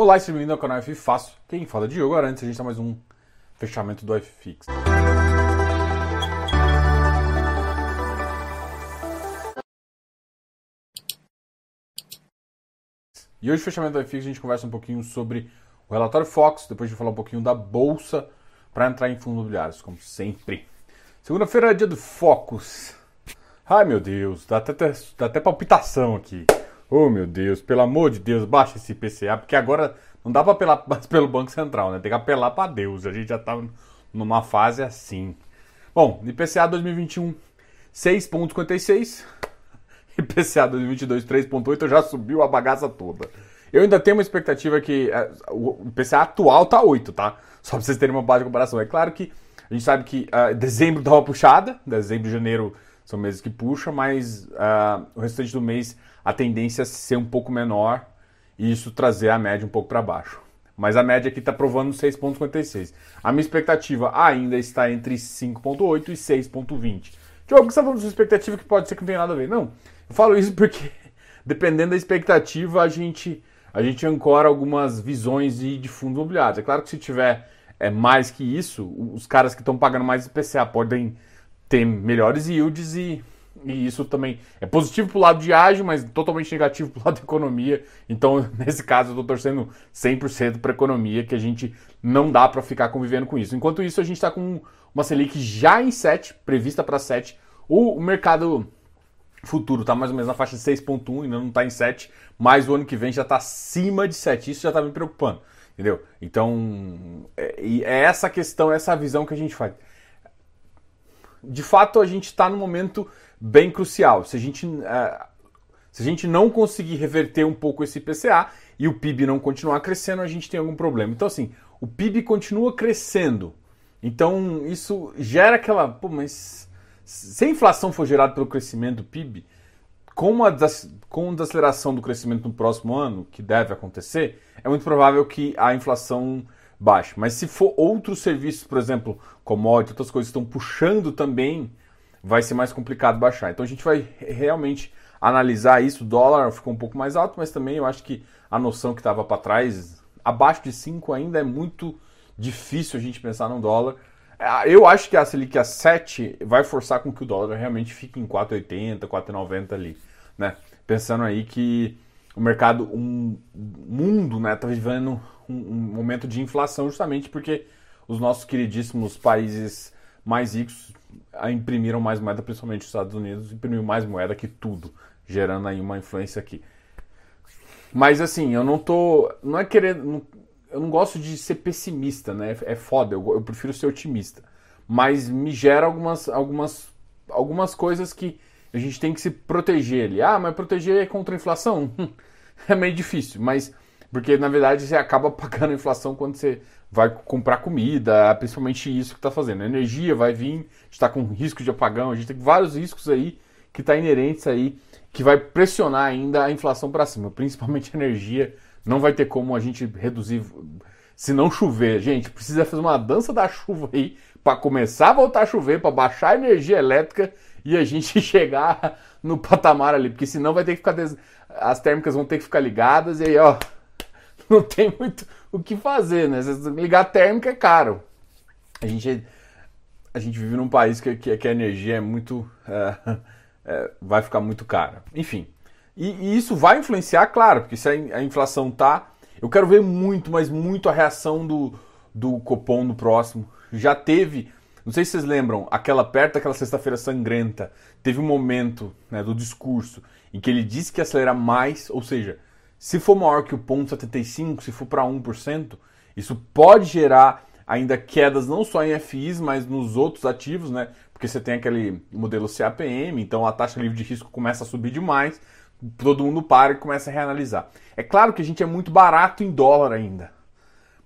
Olá e bem-vindo ao canal F Fácil. Quem fala é Diogo Arantes, a gente está mais um fechamento do FFix. E hoje, fechamento do FFix, a gente conversa um pouquinho sobre o relatório Fox, depois de falar um pouquinho da bolsa para entrar em fundos imobiliários, como sempre. Segunda-feira é dia do Focus. Ai meu Deus, dá até, dá até palpitação aqui. Oh meu Deus, pelo amor de Deus, baixa esse IPCA, porque agora não dá para apelar mais pelo Banco Central, né? Tem que apelar para Deus. A gente já tá numa fase assim. Bom, IPCA 2021 6.56. IPCA 2022 3.8 já subiu a bagaça toda. Eu ainda tenho uma expectativa que é, o IPCA atual tá 8, tá? Só para vocês terem uma base de comparação. É claro que a gente sabe que uh, dezembro dá uma puxada, dezembro janeiro são meses que puxam, mas uh, o restante do mês a tendência é ser um pouco menor e isso trazer a média um pouco para baixo. Mas a média aqui está provando 6,56. A minha expectativa ainda está entre 5,8 e 6,20. Diogo, você está falando de sua expectativa que pode ser que não tenha nada a ver? Não. Eu falo isso porque, dependendo da expectativa, a gente, a gente ancora algumas visões de, de fundos imobiliários. É claro que se tiver é, mais que isso, os caras que estão pagando mais IPCA podem ter melhores yields e, e isso também é positivo para o lado de ágio, mas totalmente negativo para o lado da economia. Então, nesse caso, eu estou torcendo 100% para a economia, que a gente não dá para ficar convivendo com isso. Enquanto isso, a gente está com uma Selic já em 7, prevista para 7. O, o mercado futuro está mais ou menos na faixa de 6,1, ainda não está em 7, mas o ano que vem já está acima de 7. Isso já está me preocupando. Entendeu? Então, é, é essa questão, essa visão que a gente faz. De fato, a gente está num momento bem crucial. Se a gente, é, se a gente não conseguir reverter um pouco esse IPCA e o PIB não continuar crescendo, a gente tem algum problema. Então, assim, o PIB continua crescendo. Então, isso gera aquela. Pô, mas se a inflação for gerada pelo crescimento do PIB, com a, com a desaceleração do crescimento no próximo ano, que deve acontecer, é muito provável que a inflação baixe. Mas se for outros serviços, por exemplo, commodities, outras coisas estão puxando também, vai ser mais complicado baixar. Então a gente vai realmente analisar isso. O dólar ficou um pouco mais alto, mas também eu acho que a noção que estava para trás, abaixo de 5 ainda é muito difícil a gente pensar no dólar. É, eu acho que a Selic a 7 vai forçar com que o dólar realmente fique em 4,80, 4,90 ali né? Pensando aí que o mercado, um, mundo, né, está vivendo um, momento de inflação justamente porque os nossos queridíssimos países mais ricos imprimiram mais moeda, principalmente os Estados Unidos, imprimiu mais moeda que tudo, gerando aí uma influência aqui. Mas assim, eu não tô, não é querendo, eu não gosto de ser pessimista, né? É foda, eu, eu prefiro ser otimista. Mas me gera algumas, algumas, algumas coisas que a gente tem que se proteger ali. Ah, mas proteger contra a inflação? é meio difícil, mas porque na verdade você acaba pagando a inflação quando você vai comprar comida, principalmente isso que está fazendo. A energia vai vir, está com risco de apagão, a gente tem vários riscos aí que está inerentes aí, que vai pressionar ainda a inflação para cima, principalmente a energia. Não vai ter como a gente reduzir se não chover. Gente, precisa fazer uma dança da chuva aí para começar a voltar a chover, para baixar a energia elétrica e a gente chegar no patamar ali, porque senão vai ter que ficar des... as térmicas vão ter que ficar ligadas e aí, ó, não tem muito o que fazer, né? Ligar térmica é caro. A gente a gente vive num país que, que, que a energia é muito é, é, vai ficar muito cara. Enfim, e, e, isso vai influenciar, claro, porque se a, a inflação tá, eu quero ver muito, mas muito a reação do do Copom no próximo. Já teve não sei se vocês lembram, aquela perto daquela sexta-feira sangrenta, teve um momento né, do discurso em que ele disse que ia acelerar mais, ou seja, se for maior que o ponto 75, se for para 1%, isso pode gerar ainda quedas não só em FIs, mas nos outros ativos, né? Porque você tem aquele modelo CAPM, então a taxa livre de risco começa a subir demais, todo mundo para e começa a reanalisar. É claro que a gente é muito barato em dólar ainda,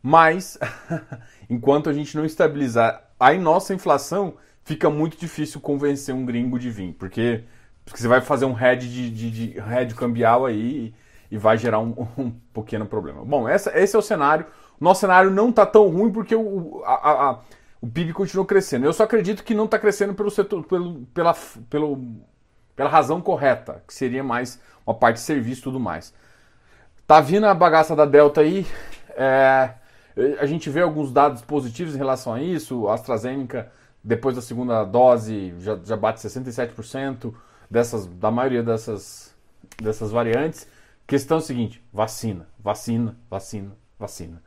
mas enquanto a gente não estabilizar aí nossa inflação fica muito difícil convencer um gringo de vir, porque, porque você vai fazer um head de, de, de cambial aí e, vai gerar um, um, pequeno problema. Bom, essa, esse é o cenário. Nosso cenário não está tão ruim porque o, a, a, o PIB continua crescendo. Eu só acredito que não está crescendo pelo setor, pelo, pela, pelo, pela razão correta, que seria mais uma parte de serviço e tudo mais. Tá vindo a bagaça da Delta aí. É, a gente vê alguns dados positivos em relação a isso. A AstraZeneca, depois da segunda dose, já, já bate 67% dessas, da maioria dessas, dessas variantes. Questão é a seguinte: vacina, vacina, vacina, vacina.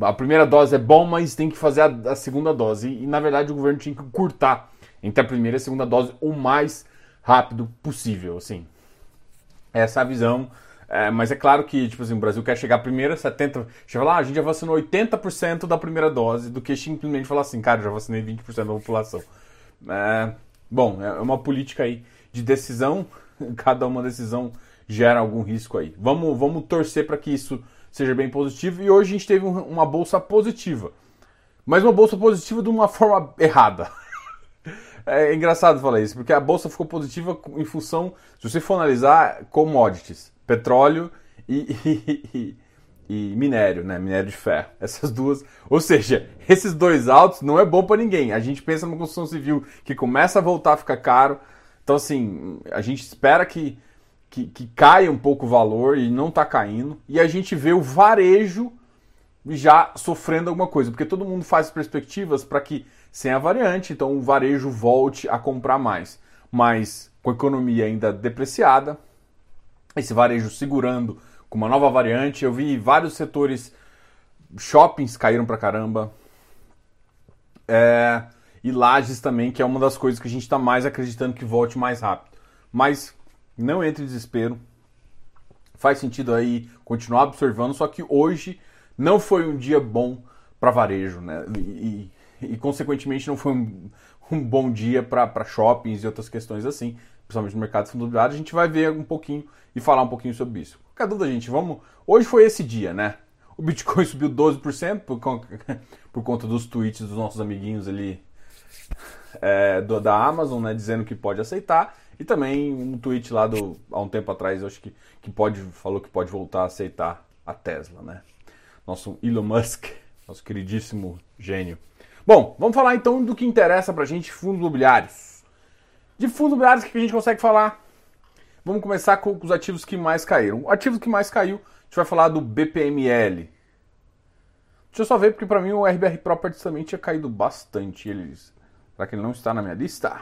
A primeira dose é bom, mas tem que fazer a, a segunda dose. E, e, na verdade o governo tinha que curtar entre a primeira e a segunda dose o mais rápido possível. Assim, essa é a visão é, mas é claro que, tipo assim, o Brasil quer chegar primeiro, 70%. Chega lá, a gente já vacinou 80% da primeira dose, do que simplesmente falar assim, cara, já vacinei 20% da população. É, bom, é uma política aí de decisão, cada uma decisão gera algum risco aí. Vamos, vamos torcer para que isso seja bem positivo. E hoje a gente teve uma bolsa positiva. Mas uma bolsa positiva de uma forma errada. É engraçado falar isso, porque a bolsa ficou positiva em função, se você for analisar commodities petróleo e, e, e, minério, né? Minério de ferro. Essas duas. Ou seja, esses dois altos não é bom para ninguém. A gente pensa numa construção civil que começa a voltar a ficar caro. Então, assim, a gente espera que, que, que caia um pouco o valor e não está caindo. E a gente vê o varejo já sofrendo alguma coisa, porque todo mundo faz perspectivas para que, sem a variante, então o varejo volte a comprar mais. Mas com a economia ainda depreciada, esse varejo segurando com uma nova variante. Eu vi vários setores, shoppings caíram pra caramba. É, e lajes também, que é uma das coisas que a gente está mais acreditando que volte mais rápido. Mas não entre em desespero. Faz sentido aí continuar observando, só que hoje não foi um dia bom para varejo, né? E, e, e, consequentemente não foi um, um bom dia para shoppings e outras questões assim principalmente no mercado fundo imobiliário, a gente vai ver um pouquinho e falar um pouquinho sobre isso. Qualquer dúvida, gente, vamos. Hoje foi esse dia, né? O Bitcoin subiu 12% por, por conta dos tweets dos nossos amiguinhos ali é, do, da Amazon, né? Dizendo que pode aceitar. E também um tweet lá do, há um tempo atrás, acho que, que pode, falou que pode voltar a aceitar a Tesla, né? Nosso Elon Musk, nosso queridíssimo gênio. Bom, vamos falar então do que interessa pra gente, fundos imobiliários. De fundos imobiliários, o que a gente consegue falar? Vamos começar com os ativos que mais caíram. O ativo que mais caiu, a gente vai falar do BPML. Deixa eu só ver, porque para mim o RBR Properties também tinha caído bastante. Eles... Será que ele não está na minha lista?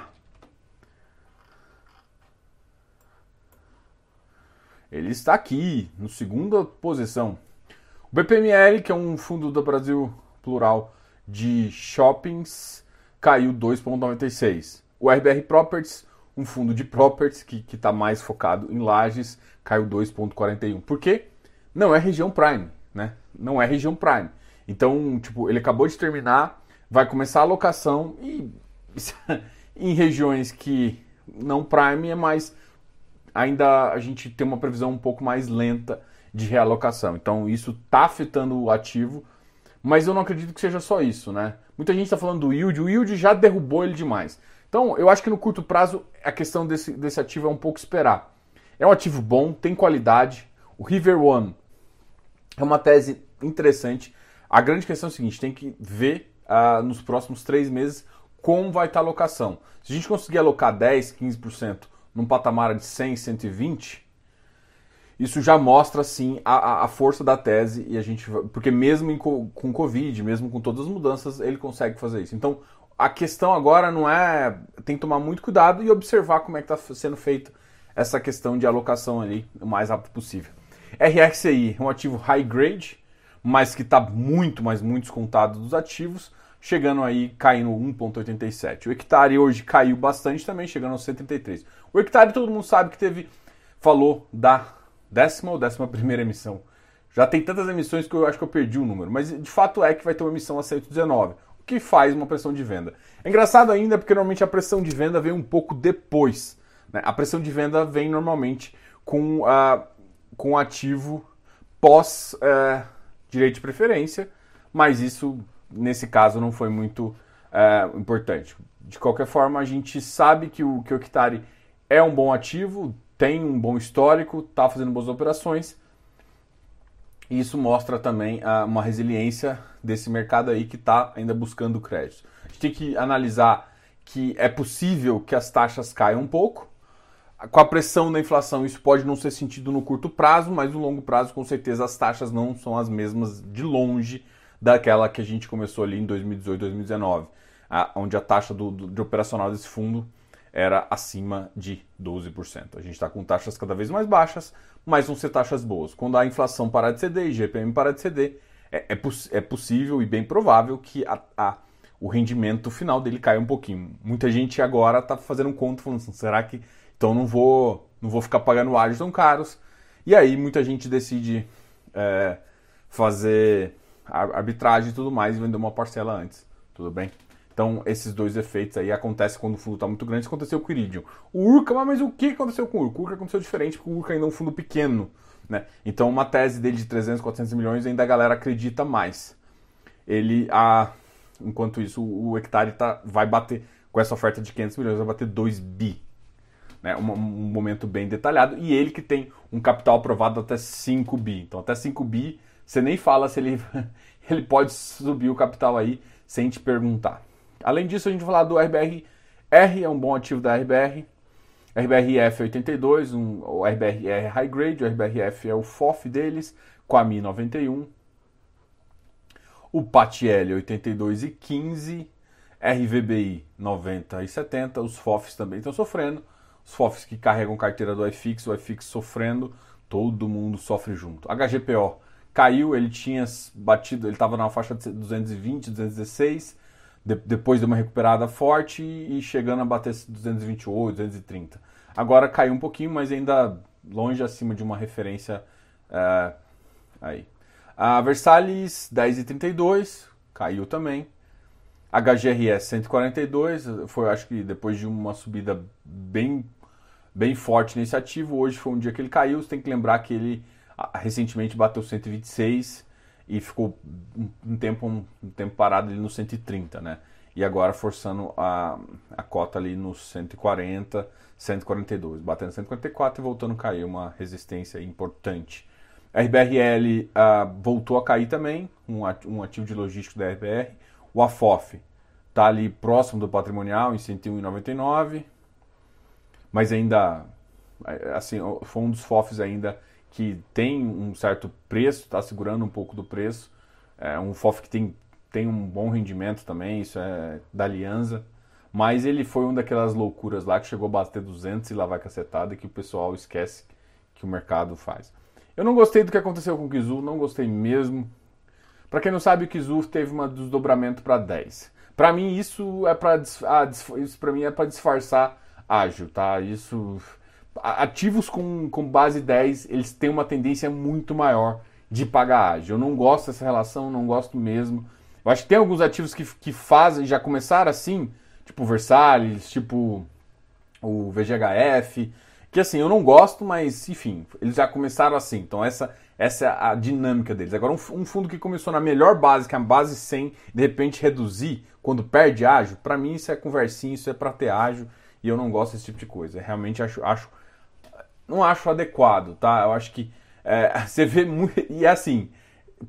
Ele está aqui, no segunda posição. O BPML, que é um fundo do Brasil plural de shoppings, caiu 2,96. O RBR Properties, um fundo de properties que está mais focado em lajes, caiu 2,41. Por quê? Não é região prime, né? Não é região prime. Então, tipo, ele acabou de terminar, vai começar a alocação e em regiões que não prime é mais ainda a gente tem uma previsão um pouco mais lenta de realocação. Então, isso está afetando o ativo, mas eu não acredito que seja só isso, né? Muita gente está falando do yield, o yield já derrubou ele demais. Então, eu acho que no curto prazo a questão desse, desse ativo é um pouco esperar. É um ativo bom, tem qualidade. O River One é uma tese interessante. A grande questão é a seguinte: tem que ver uh, nos próximos três meses como vai estar a alocação. Se a gente conseguir alocar 10, 15% num patamar de 100, 120, isso já mostra sim a, a, força da tese e a gente porque mesmo em, com Covid, mesmo com todas as mudanças, ele consegue fazer isso. Então, a questão agora não é. Tem que tomar muito cuidado e observar como é que está sendo feita essa questão de alocação ali o mais rápido possível. RXI um ativo high grade, mas que está muito, mas muito descontado dos ativos, chegando aí, caindo 1,87. O hectare hoje caiu bastante também, chegando aos 133. O hectare todo mundo sabe que teve, falou da décima ou décima primeira emissão. Já tem tantas emissões que eu acho que eu perdi o número, mas de fato é que vai ter uma emissão a 119 que faz uma pressão de venda. É engraçado ainda porque normalmente a pressão de venda vem um pouco depois. Né? A pressão de venda vem normalmente com, uh, com ativo pós uh, direito de preferência, mas isso nesse caso não foi muito uh, importante. De qualquer forma, a gente sabe que o, Octari é um bom ativo, tem um bom histórico, está fazendo boas operações e isso mostra também uh, uma resiliência desse mercado aí que está ainda buscando crédito. A gente tem que analisar que é possível que as taxas caiam um pouco, com a pressão da inflação, isso pode não ser sentido no curto prazo, mas no longo prazo, com certeza, as taxas não são as mesmas de longe daquela que a gente começou ali em 2018, 2019, onde a taxa do, do, de operacional desse fundo era acima de 12%. A gente está com taxas cada vez mais baixas, mas vão ser taxas boas. Quando a inflação parar de ceder e GPM parar de ceder, é, é, poss é possível e bem provável que a, a, o rendimento final dele caia um pouquinho. Muita gente agora está fazendo um conto falando assim, será que então não vou, não vou ficar pagando áreas tão caros. E aí muita gente decide é, fazer arbitragem e tudo mais e vender uma parcela antes. Tudo bem? Então, esses dois efeitos aí acontecem quando o fundo está muito grande. Isso aconteceu com o Iridium. O Urca, mas o que aconteceu com o Urca? O Urca aconteceu diferente, porque o Urca ainda é um fundo pequeno. Né? Então, uma tese dele de 300, 400 milhões, ainda a galera acredita mais. Ele, a, enquanto isso, o hectare tá, vai bater, com essa oferta de 500 milhões, vai bater 2 bi né, um, um, momento bem detalhado, e ele que tem um capital aprovado até 5 bi. Então, até 5 bi, você nem fala se ele, ele pode subir o capital aí sem te perguntar. Além disso, a gente vai falar do RBR. R é um bom ativo da RBR. RBRF 82, um, o RBR é High Grade, o RBRF é o FOF deles, com a Mi 91. O PATL 82 e 15, RVBI 90 e 70, os FOFs também estão sofrendo os FOFs que carregam carteira do iFix, o iFix sofrendo, todo mundo sofre junto. HGPO caiu, ele tinha batido, ele estava na faixa de 220, 216, de, depois deu uma recuperada forte e, chegando a bater 228, 230. Agora caiu um pouquinho, mas ainda longe acima de uma referência é, aí. A Versalhes 10,32 caiu também. HGRS 142 foi acho que depois de uma subida bem bem forte nesse ativo. Hoje foi um dia que ele caiu. Você tem que lembrar que ele recentemente bateu 126 e ficou um tempo, um, tempo parado ali no 130, né? E agora forçando a, a cota ali no 140, 142, batendo 144 e voltando a cair, uma resistência importante. A RBRL uh, voltou a cair também, um, um ativo de logístico da RBR. O AFOF está ali próximo do patrimonial, em 101,99 mas ainda, assim, foi um dos FOFs ainda que tem um certo preço, está segurando um pouco do preço. É um FOF que tem, tem um bom rendimento também, isso é da Aliança. Mas ele foi uma daquelas loucuras lá que chegou a bater 200 e lá vai cacetada que o pessoal esquece que o mercado faz. Eu não gostei do que aconteceu com o Kizu, não gostei mesmo. Para quem não sabe, o Kizu teve um desdobramento para 10. Para mim isso é para ah, isso para mim é para disfarçar ágil, tá? Isso ativos com, com base 10, eles têm uma tendência muito maior de pagar ágil. Eu não gosto dessa relação, não gosto mesmo. Eu acho que tem alguns ativos que, que fazem, já começaram assim, tipo Versalhes, tipo o VGHF, que assim, eu não gosto, mas enfim, eles já começaram assim. Então essa, essa é a dinâmica deles. Agora, um, um fundo que começou na melhor base, que é a base 100, de repente reduzir quando perde ágil, para mim isso é conversinha, isso é para ter ágil e eu não gosto desse tipo de coisa. Realmente acho, acho não acho adequado, tá? Eu acho que é, você vê muito. E é assim,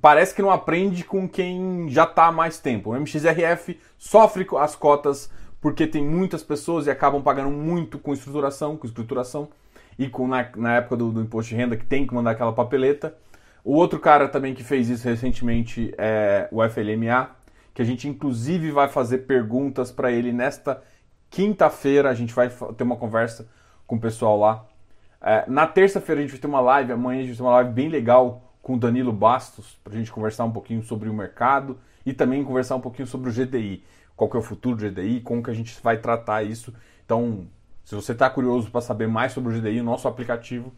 parece que não aprende com quem já está há mais tempo. O MXRF sofre as cotas porque tem muitas pessoas e acabam pagando muito com estruturação, com estruturação e com na, na época do, do, imposto de renda que tem que mandar aquela papeleta. O outro cara também que fez isso recentemente é o FLMA, que a gente inclusive vai fazer perguntas para ele nesta Quinta-feira a gente vai ter uma conversa com o pessoal lá. É, na terça-feira a gente vai ter uma live, amanhã a gente vai ter uma live bem legal com o Danilo Bastos, para a gente conversar um pouquinho sobre o mercado e também conversar um pouquinho sobre o GDI. Qual que é o futuro do GDI, como que a gente vai tratar isso. Então, se você está curioso para saber mais sobre o GDI, o nosso aplicativo,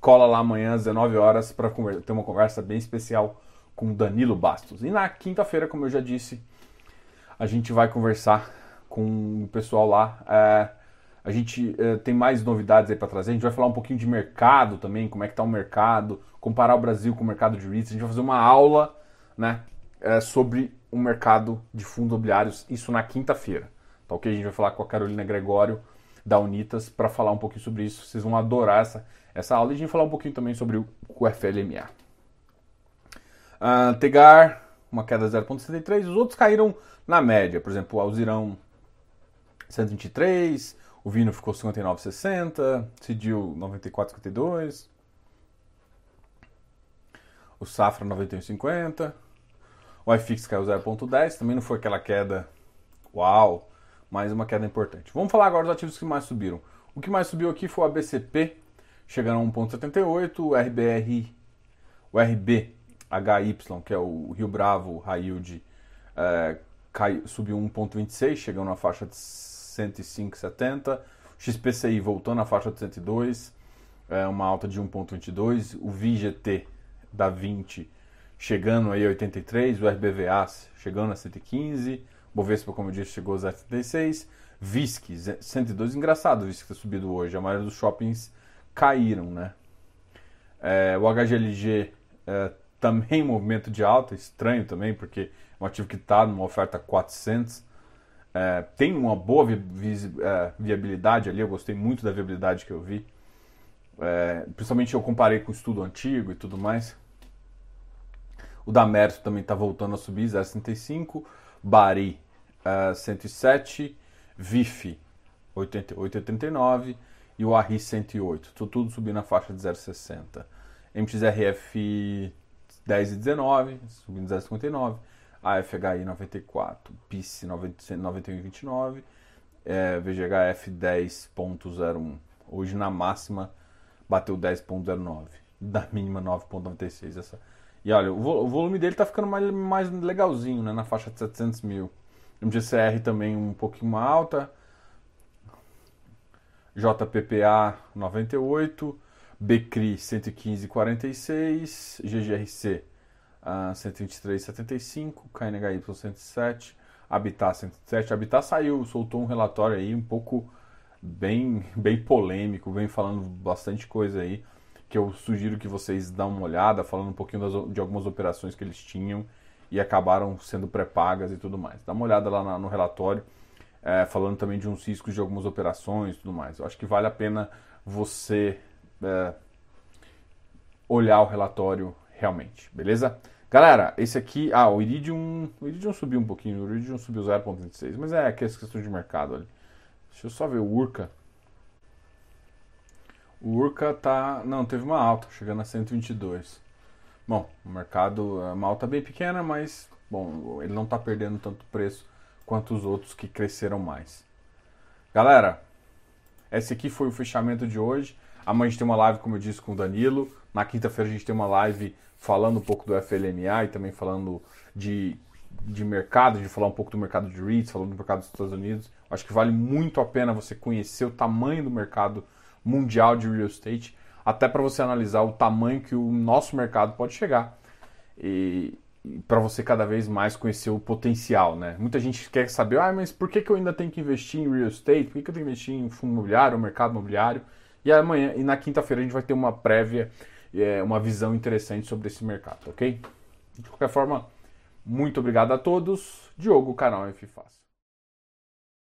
cola lá amanhã às 19 horas para ter uma conversa bem especial com o Danilo Bastos. E na quinta-feira, como eu já disse, a gente vai conversar com o pessoal lá. É, a gente é, tem mais novidades aí para trazer. A gente vai falar um pouquinho de mercado também, como é que está o mercado, comparar o Brasil com o mercado de REITs. A gente vai fazer uma aula né, é, sobre o mercado de fundos imobiliários, isso na quinta-feira. Tá ok? A gente vai falar com a Carolina Gregório da Unitas para falar um pouquinho sobre isso. Vocês vão adorar essa, essa aula e a gente vai falar um pouquinho também sobre o, o FLMA. Uh, Tegar, uma queda de 0,73. Os outros caíram na média. Por exemplo, o Alzirão 123, O Vino ficou 59,60, CDIL 94,52. O Safra 91,50. O iFix caiu 0,10, também não foi aquela queda uau, mas uma queda importante. Vamos falar agora dos ativos que mais subiram. O que mais subiu aqui foi o ABCP, chegando a 1,78, o RBR, o RBHY, que é o Rio Bravo High Yield, é, cai, subiu 1,26, chegando na faixa de 105,70. XPCI voltando à faixa de 102, é, uma alta de 1,22. O VGT da 20 chegando aí a 83, o RBVA chegando a 115, Bovespa, como eu disse, chegou a 0,76, VISC 102, engraçado o VISC ter subido hoje, a maioria dos shoppings caíram, né? É, o HGLG é, também movimento de alta, estranho também, porque é um ativo que está numa oferta 400, é, tem uma boa vi vi é, viabilidade ali, eu gostei muito da viabilidade que eu vi, é, principalmente eu comparei com o estudo antigo e tudo mais. O da Merso também está voltando a subir, 0,65. Bari, uh, 107. VIF, 88,89. E o ARRI, 108. Tudo, tudo subindo na faixa de 0,60. MXRF, 10,19, subindo 0,59. AFHI 94, PIS 91,29, é, VGHF 10.01. Hoje na máxima bateu 10.09, da mínima 9.96. Essa e olha, o, volume dele tá ficando mais, mais legalzinho, né? Na faixa de 700 mil. MGCR também um pouquinho alta. JPPA 98. BCRI 115,46. GGRC uh, 123,75. KNHY 107. Habitat 107. Habitat saiu, soltou um relatório aí um pouco bem, bem polêmico, vem falando bastante coisa aí que eu sugiro que vocês dão uma olhada, falando um pouquinho das, de algumas operações que eles tinham e acabaram sendo pré-pagas e tudo mais. Dá uma olhada lá no relatório, é, falando também de uns riscos de algumas operações e tudo mais. Eu acho que vale a pena você é, olhar o relatório realmente, beleza? Galera, esse aqui, ah, o Iridium, o Iridium subiu um pouquinho, o Iridium subiu 0.26, mas é aquelas questões de mercado ali. Deixa eu só ver o Urca. O Urca tá. Não, teve uma alta, chegando a 122. Bom, o mercado é uma alta bem pequena, mas bom, ele não está perdendo tanto preço quanto os outros que cresceram mais. Galera, esse aqui foi o fechamento de hoje. Amanhã a gente tem uma live, como eu disse, com o Danilo. Na quinta-feira a gente tem uma live falando um pouco do FLNA e também falando de, de mercado, de falar um pouco do mercado de REITs, falando do mercado dos Estados Unidos. Acho que vale muito a pena você conhecer o tamanho do mercado mundial de real estate, até para você analisar o tamanho que o nosso mercado pode chegar. E, e para você cada vez mais conhecer o potencial, né? Muita gente quer saber, ah, mas por que, que eu ainda tenho que investir em real estate? Por que, que eu tenho que investir em fundo imobiliário, mercado imobiliário? E amanhã e na quinta-feira a gente vai ter uma prévia, é, uma visão interessante sobre esse mercado, ok? De qualquer forma, muito obrigado a todos. Diogo, canal F Fácil.